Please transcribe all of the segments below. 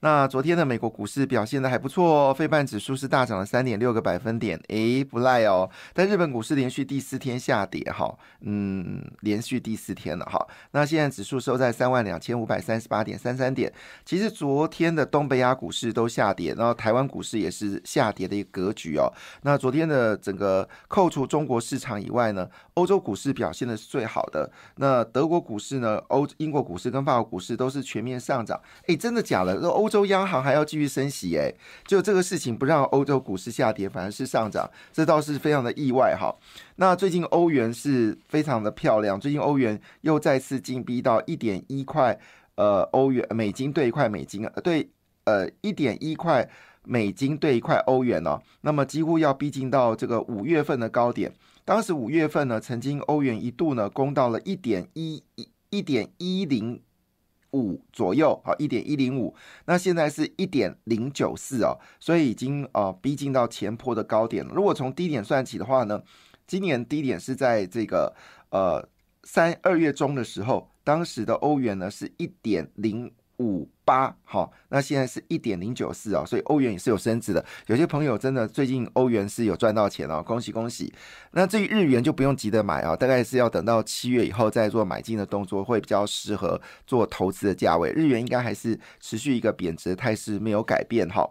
那昨天的美国股市表现的还不错哦，费半指数是大涨了三点六个百分点，诶，不赖哦。但日本股市连续第四天下跌哈，嗯，连续第四天了哈。那现在指数收在三万两千五百三十八点三三点。其实昨天的东北亚股市都下跌，然后台湾股市也是下跌的一个格局哦。那昨天的整个扣除中国市场以外呢，欧洲股市表现的是最好的。那德国股市呢，欧英国股市跟法国股市都是全面上涨。诶，真的假的？那欧欧洲央行还要继续升息，哎，就这个事情不让欧洲股市下跌，反而是上涨，这倒是非常的意外哈。那最近欧元是非常的漂亮，最近欧元又再次进逼到一点一块，呃，欧元美金兑一块美金，呃，对，呃，一点一块美金兑一块欧元哦，那么几乎要逼近到这个五月份的高点。当时五月份呢，曾经欧元一度呢攻到了一点一一一点一零。五左右，好，一点一零五，那现在是一点零九四哦，所以已经呃逼近到前坡的高点了。如果从低点算起的话呢，今年低点是在这个呃三二月中的时候，当时的欧元呢是一点零。五八好，那现在是一点零九四哦，所以欧元也是有升值的。有些朋友真的最近欧元是有赚到钱哦，恭喜恭喜。那至于日元就不用急着买啊，大概是要等到七月以后再做买进的动作，会比较适合做投资的价位。日元应该还是持续一个贬值的态势没有改变哈。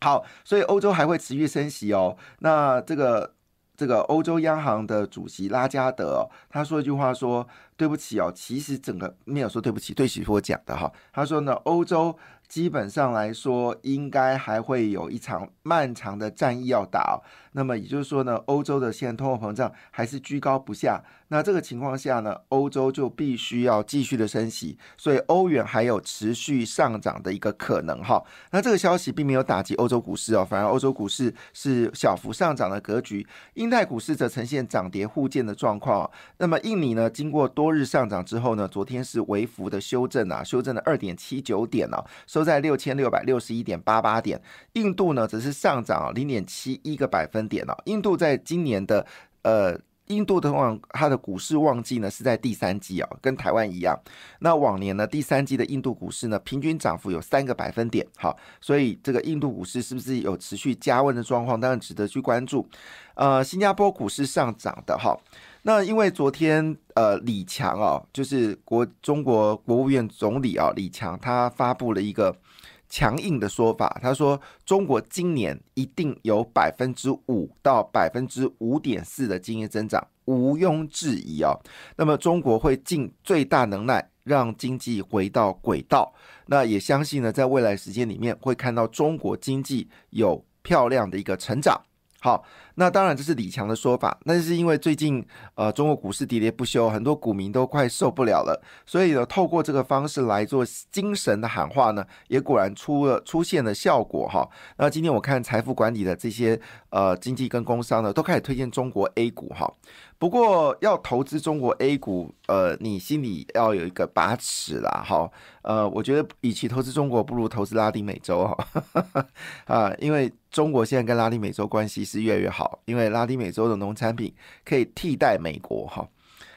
好，所以欧洲还会持续升息哦。那这个。这个欧洲央行的主席拉加德，他说一句话说：“对不起哦，其实整个没有说对不起，对不起是我讲的哈。”他说呢，欧洲。基本上来说，应该还会有一场漫长的战役要打。那么也就是说呢，欧洲的现在通货膨胀还是居高不下。那这个情况下呢，欧洲就必须要继续的升息，所以欧元还有持续上涨的一个可能哈。那这个消息并没有打击欧洲股市哦，反而欧洲股市是小幅上涨的格局。英泰股市则呈现涨跌互见的状况。那么印尼呢，经过多日上涨之后呢，昨天是微幅的修正啊，修正了二点七九点啊。收在六千六百六十一点八八点，印度呢则是上涨零点七一个百分点哦。印度在今年的呃，印度的旺它的股市旺季呢是在第三季啊，跟台湾一样。那往年呢第三季的印度股市呢平均涨幅有三个百分点，好，所以这个印度股市是不是有持续加温的状况，当然值得去关注。呃，新加坡股市上涨的哈。那因为昨天，呃，李强哦，就是国中国国务院总理啊，李强他发布了一个强硬的说法，他说中国今年一定有百分之五到百分之五点四的经济增长，毋庸置疑啊。那么中国会尽最大能耐让经济回到轨道，那也相信呢，在未来时间里面会看到中国经济有漂亮的一个成长。好。那当然这是李强的说法，那是因为最近呃中国股市喋喋不休，很多股民都快受不了了，所以呢透过这个方式来做精神的喊话呢，也果然出了出现了效果哈。那今天我看财富管理的这些呃经济跟工商呢，都开始推荐中国 A 股哈。不过要投资中国 A 股，呃，你心里要有一个把尺啦哈。呃，我觉得与其投资中国，不如投资拉丁美洲哈 啊，因为中国现在跟拉丁美洲关系是越来越好。因为拉丁美洲的农产品可以替代美国哈。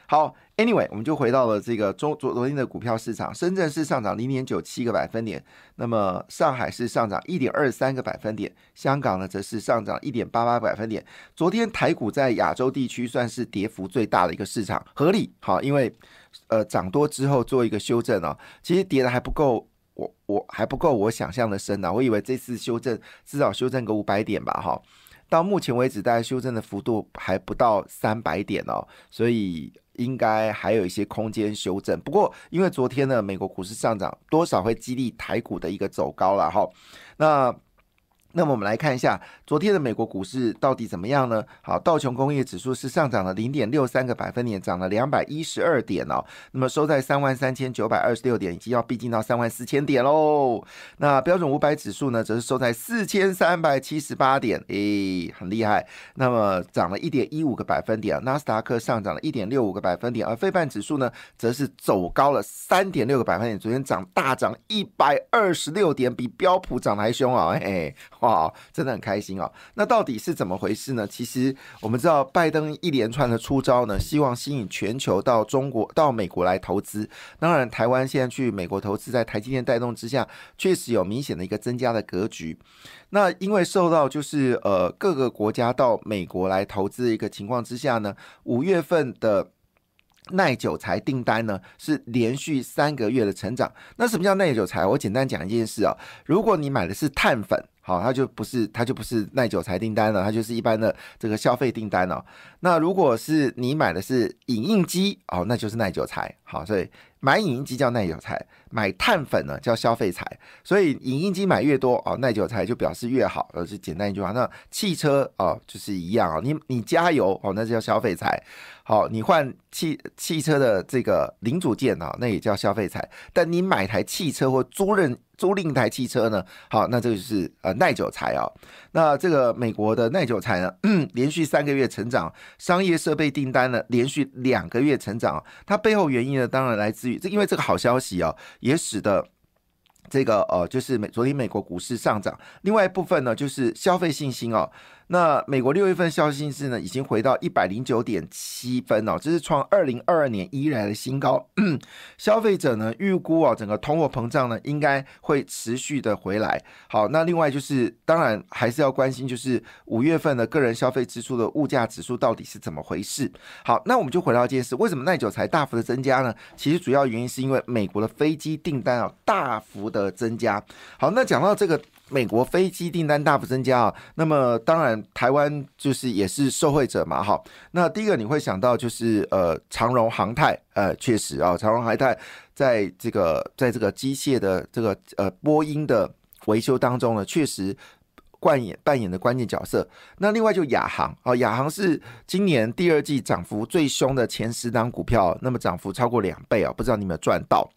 好，Anyway，我们就回到了这个中昨昨天的股票市场，深圳市上涨零点九七个百分点，那么上海市上涨一点二三个百分点，香港呢则是上涨一点八八百分点。昨天台股在亚洲地区算是跌幅最大的一个市场，合理好，因为呃涨多之后做一个修正啊，其实跌的还不够，我我还不够我想象的深呢，我以为这次修正至少修正个五百点吧哈。到目前为止，大家修正的幅度还不到三百点哦，所以应该还有一些空间修正。不过，因为昨天呢，美国股市上涨，多少会激励台股的一个走高了哈。那那么我们来看一下昨天的美国股市到底怎么样呢？好，道琼工业指数是上涨了零点六三个百分点，涨了两百一十二点哦。那么收在三万三千九百二十六点，已经要逼近到三万四千点喽。那标准五百指数呢，则是收在四千三百七十八点，诶，很厉害。那么涨了一点一五个百分点，纳斯达克上涨了一点六五个百分点，而费半指数呢，则是走高了三点六个百分点，昨天涨大涨一百二十六点，比标普涨得还凶啊，嘿。哇，真的很开心哦。那到底是怎么回事呢？其实我们知道，拜登一连串的出招呢，希望吸引全球到中国、到美国来投资。当然，台湾现在去美国投资，在台积电带动之下，确实有明显的一个增加的格局。那因为受到就是呃各个国家到美国来投资的一个情况之下呢，五月份的。耐久材订单呢是连续三个月的成长。那什么叫耐久材？我简单讲一件事啊，如果你买的是碳粉，哦，它就不是它就不是耐久材订单了，它就是一般的这个消费订单了。那如果是你买的是影印机，哦，那就是耐久材。好，所以买影印机叫耐久材，买碳粉呢叫消费材。所以影印机买越多哦，耐久材就表示越好。呃，是简单一句话。那汽车哦就是一样啊，你你加油哦，那叫消费材。好，你换汽汽车的这个零组件啊，那也叫消费材。但你买台汽车或租赁租赁台汽车呢？好，那这个就是呃耐久材啊。那这个美国的耐久材呢，连续三个月成长，商业设备订单呢连续两个月成长。它背后原因呢，当然来自这，因为这个好消息啊，也使得这个呃，就是美昨天美国股市上涨。另外一部分呢，就是消费信心哦。那美国六月份消息是呢，已经回到一百零九点七分哦，这是创二零二二年以来的新高。消费者呢预估啊，整个通货膨胀呢应该会持续的回来。好，那另外就是当然还是要关心，就是五月份的个人消费支出的物价指数到底是怎么回事。好，那我们就回到一件事，为什么耐久才大幅的增加呢？其实主要原因是因为美国的飞机订单啊大幅的增加。好，那讲到这个。美国飞机订单大幅增加啊，那么当然台湾就是也是受惠者嘛，哈。那第一个你会想到就是呃长荣航太，呃确实啊，长荣航太在这个在这个机械的这个呃波音的维修当中呢，确实扮演扮演的关键角色。那另外就亚航啊，亚航是今年第二季涨幅最凶的前十档股票，那么涨幅超过两倍啊，不知道你有没有赚到？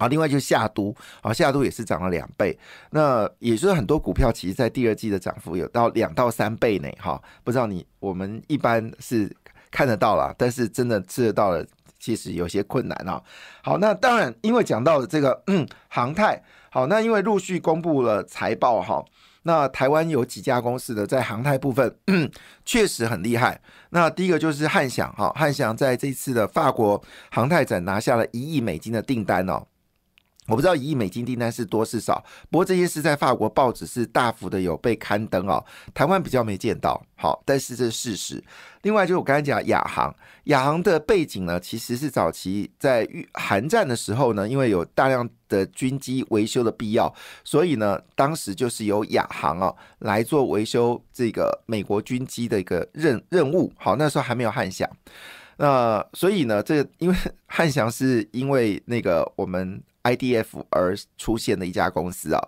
好，另外就是夏都，好，夏都也是涨了两倍，那也就是很多股票其实在第二季的涨幅有到两到三倍呢，哈，不知道你我们一般是看得到了，但是真的吃得到了，其实有些困难啊。好，那当然因为讲到了这个嗯，航太，好，那因为陆续公布了财报哈，那台湾有几家公司的在航太部分 确实很厉害，那第一个就是汉翔哈，汉翔在这次的法国航太展拿下了一亿美金的订单哦。我不知道一亿美金订单是多是少，不过这些是在法国报纸是大幅的有被刊登哦，台湾比较没见到，好，但是这是事实。另外就是我刚才讲亚航，亚航的背景呢，其实是早期在韩战的时候呢，因为有大量的军机维修的必要，所以呢，当时就是由亚航啊来做维修这个美国军机的一个任任务。好，那时候还没有汉翔，那所以呢，这因为 汉翔是因为那个我们。IDF 而出现的一家公司啊，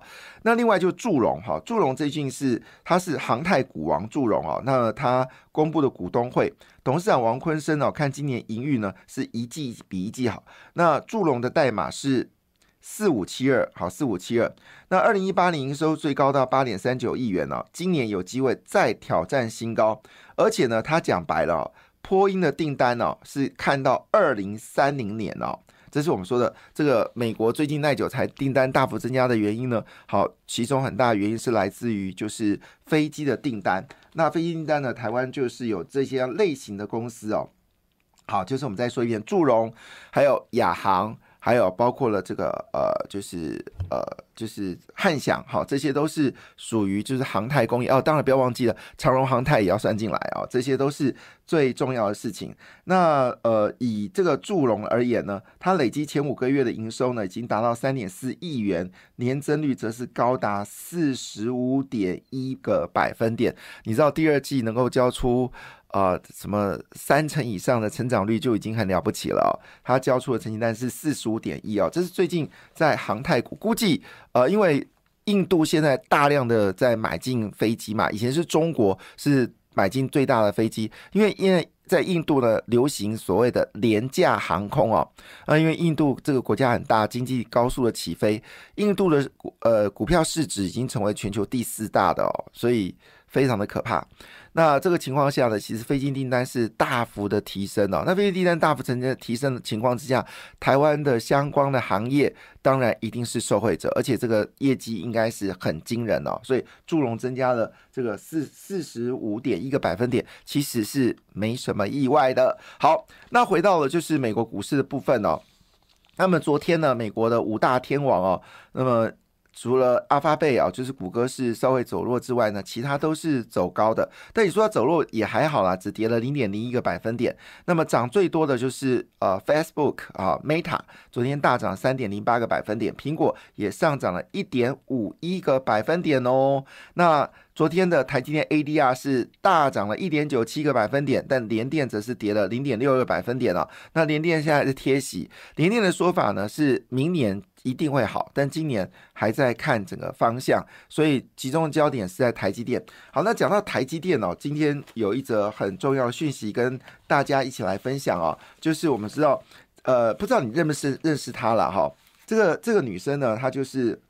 那另外就祝融哈，祝融最近是它是航太股王祝融啊，那他公布的股东会董事长王坤生哦，看今年盈余呢是一季比一季好，那祝融的代码是四五七二，好四五七二，那二零一八年营收最高到八点三九亿元哦，今年有机会再挑战新高，而且呢，他讲白了，波音的订单哦是看到二零三零年哦。这是我们说的这个美国最近耐久材订单大幅增加的原因呢？好，其中很大原因是来自于就是飞机的订单。那飞机订单呢，台湾就是有这些类型的公司哦。好，就是我们再说一遍，祝融，还有亚航。还有包括了这个呃，就是呃，就是汉翔，好，这些都是属于就是航太工业哦。当然不要忘记了，长荣航太也要算进来啊，这些都是最重要的事情。那呃，以这个祝融而言呢，它累积前五个月的营收呢，已经达到三点四亿元，年增率则是高达四十五点一个百分点。你知道第二季能够交出？啊，什么三成以上的成长率就已经很了不起了哦。它交出的成绩单是四十五点一哦，这是最近在航太股估计，呃，因为印度现在大量的在买进飞机嘛，以前是中国是买进最大的飞机，因为因为在印度呢流行所谓的廉价航空哦，呃，因为印度这个国家很大，经济高速的起飞，印度的股呃股票市值已经成为全球第四大的哦，所以非常的可怕。那这个情况下呢，其实飞机订单是大幅的提升哦。那飞机订单大幅呈现提升的情况之下，台湾的相关的行业当然一定是受惠者，而且这个业绩应该是很惊人哦。所以祝融增加了这个四四十五点一个百分点，其实是没什么意外的。好，那回到了就是美国股市的部分哦。那么昨天呢，美国的五大天王哦，那么。除了阿发贝啊，就是谷歌是稍微走弱之外呢，其他都是走高的。但你说它走弱也还好啦，只跌了零点零一个百分点。那么涨最多的就是呃 Facebook 啊，Meta 昨天大涨三点零八个百分点，苹果也上涨了一点五一个百分点哦。那昨天的台积电 ADR 是大涨了一点九七个百分点，但联电则是跌了零点六个百分点了。那联电现在是贴息，联电的说法呢是明年。一定会好，但今年还在看整个方向，所以集中的焦点是在台积电。好，那讲到台积电哦，今天有一则很重要的讯息跟大家一起来分享哦，就是我们知道，呃，不知道你认不认识认识她了哈？这个这个女生呢，她就是。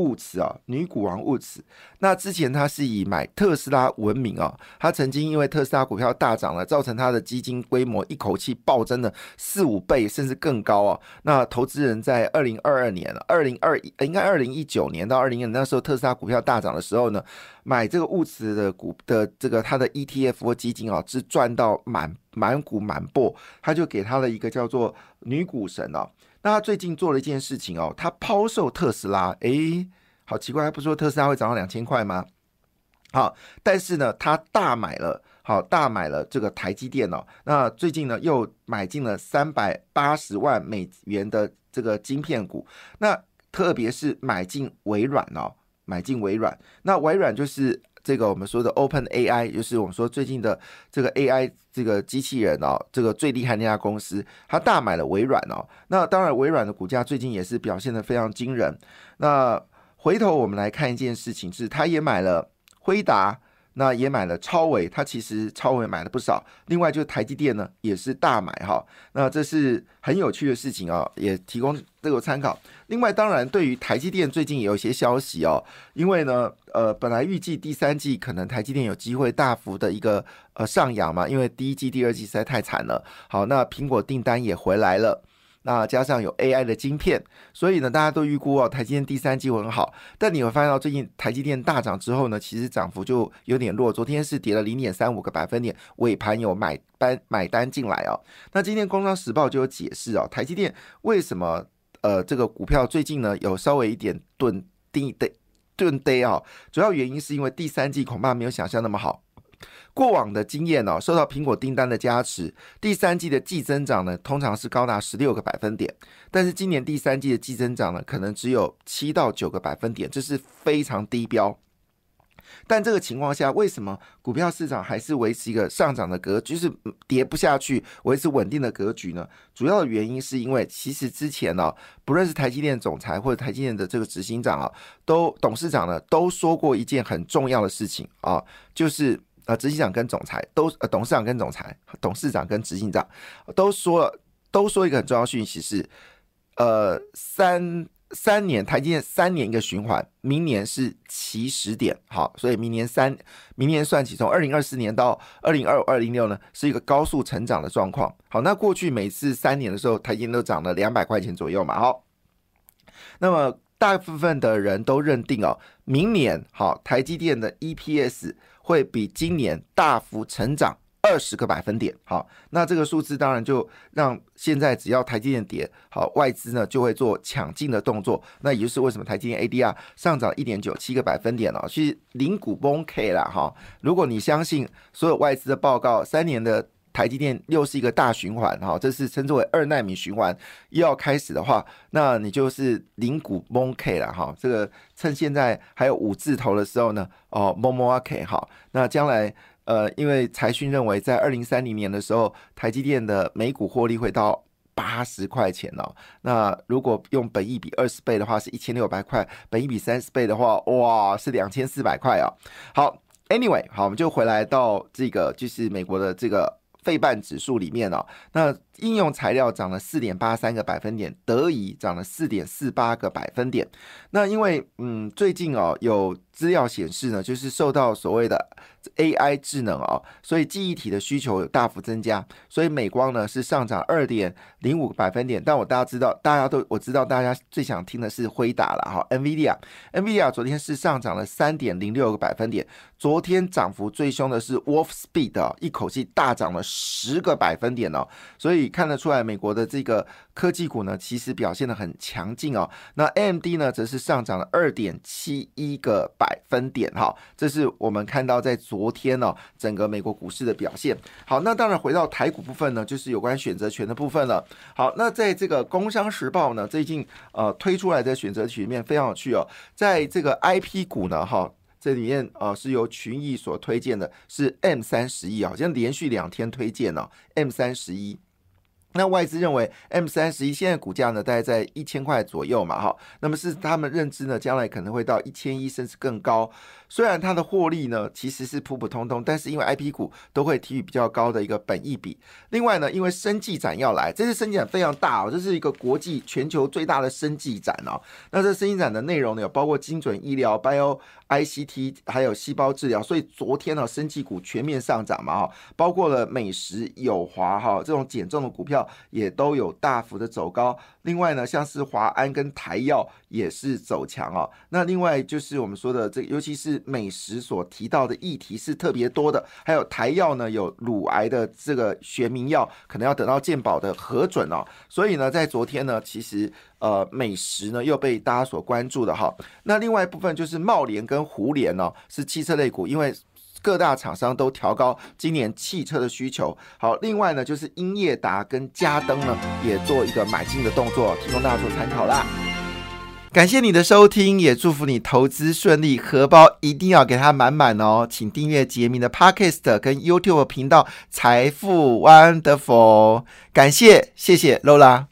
物慈啊，女股王物慈。那之前他是以买特斯拉闻名啊，他曾经因为特斯拉股票大涨了，造成他的基金规模一口气暴增了四五倍，甚至更高啊。那投资人在二零二二年、二零二应该二零一九年到二零年那时候特斯拉股票大涨的时候呢，买这个物慈的股的这个他的 ETF 或基金啊，是赚到满满股满钵，他就给他了一个叫做女股神啊。那他最近做了一件事情哦，他抛售特斯拉，诶，好奇怪，他不说特斯拉会涨到两千块吗？好，但是呢，他大买了，好大买了这个台积电哦。那最近呢，又买进了三百八十万美元的这个晶片股，那特别是买进微软哦，买进微软，那微软就是。这个我们说的 Open AI，就是我们说最近的这个 AI 这个机器人哦，这个最厉害那家公司，它大买了微软哦。那当然，微软的股价最近也是表现的非常惊人。那回头我们来看一件事情，是它也买了辉达。那也买了超维，它其实超维买了不少。另外就是台积电呢，也是大买哈。那这是很有趣的事情啊，也提供这个参考。另外，当然对于台积电最近也有一些消息哦，因为呢，呃，本来预计第三季可能台积电有机会大幅的一个呃上扬嘛，因为第一季、第二季实在太惨了。好，那苹果订单也回来了。那加上有 AI 的晶片，所以呢，大家都预估哦，台积电第三季会很好。但你会发现到最近台积电大涨之后呢，其实涨幅就有点弱。昨天是跌了零点三五个百分点，尾盘有买单买单进来哦。那今天《工商时报》就有解释哦，台积电为什么呃这个股票最近呢有稍微一点钝低的钝跌啊？主要原因是因为第三季恐怕没有想象那么好。过往的经验哦，受到苹果订单的加持，第三季的季增长呢，通常是高达十六个百分点。但是今年第三季的季增长呢，可能只有七到九个百分点，这是非常低标。但这个情况下，为什么股票市场还是维持一个上涨的格局，是跌不下去，维持稳定的格局呢？主要的原因是因为，其实之前呢，不论是台积电总裁或者台积电的这个执行长啊，都董事长呢，都说过一件很重要的事情啊，就是。呃，执行长跟总裁都，呃，董事长跟总裁，董事长跟执行长都说了，都说一个很重要讯息是，呃，三三年台积电三年一个循环，明年是起始点，好，所以明年三明年算起，从二零二四年到二零二五二零六呢，是一个高速成长的状况。好，那过去每次三年的时候，台积电都涨了两百块钱左右嘛，好，那么大部分的人都认定哦，明年好，台积电的 EPS。会比今年大幅成长二十个百分点，好，那这个数字当然就让现在只要台积电跌，好，外资呢就会做抢进的动作，那也就是为什么台积电 ADR 上涨一点九七个百分点了，其实零股崩 K 了哈。如果你相信所有外资的报告，三年的。台积电又是一个大循环，哈，这是称之为二纳米循环又要开始的话，那你就是零股蒙 K 了，哈，这个趁现在还有五字头的时候呢，哦，蒙蒙啊 K 哈，那将来呃，因为财讯认为在二零三零年的时候，台积电的每股获利会到。八十块钱哦。那如果用本益比二十倍的话，是一千六百块；本益比三十倍的话，哇，是两千四百块哦。好，Anyway，好，我们就回来到这个，就是美国的这个费半指数里面哦。那应用材料涨了四点八三个百分点，德仪涨了四点四八个百分点。那因为嗯，最近哦有资料显示呢，就是受到所谓的 AI 智能哦，所以记忆体的需求有大幅增加，所以美光呢是上涨二点零五个百分点。但我大家知道，大家都我知道，大家最想听的是辉达了哈，NVIDIA，NVIDIA 昨天是上涨了三点零六个百分点，昨天涨幅最凶的是 Wolf Speed，一口气大涨了十个百分点哦，所以。看得出来，美国的这个科技股呢，其实表现的很强劲哦。那 AMD 呢，则是上涨了二点七一个百分点哈。这是我们看到在昨天呢，整个美国股市的表现。好，那当然回到台股部分呢，就是有关选择权的部分了。好，那在这个《工商时报》呢，最近呃推出来的选择权里面非常有趣哦。在这个 IP 股呢，哈，这里面呃是由群益所推荐的，是 M 三十一啊，好像连续两天推荐了 M 三十一。那外资认为 M 三十一现在股价呢，大概在一千块左右嘛，哈，那么是他们认知呢，将来可能会到一千一甚至更高。虽然它的获利呢其实是普普通通，但是因为 I P 股都会提取比较高的一个本益比。另外呢，因为生技展要来，这次生技展非常大哦，这是一个国际全球最大的生技展哦。那这生技展的内容呢，有包括精准医疗、Bio I C T，还有细胞治疗。所以昨天呢，生技股全面上涨嘛，哈，包括了美食、友华哈这种减重的股票也都有大幅的走高。另外呢，像是华安跟台药也是走强哦。那另外就是我们说的这，尤其是美食所提到的议题是特别多的。还有台药呢，有乳癌的这个学名药，可能要等到健保的核准哦。所以呢，在昨天呢，其实呃美食呢又被大家所关注的哈。那另外一部分就是茂联跟胡联哦，是汽车类股，因为各大厂商都调高今年汽车的需求。好，另外呢就是英业达跟嘉登呢也做一个买进的动作，提供大家做参考啦。感谢你的收听，也祝福你投资顺利，荷包一定要给它满满哦！请订阅杰明的 Podcast 跟 YouTube 频道财富 Wonderful，感谢，谢谢 Lola。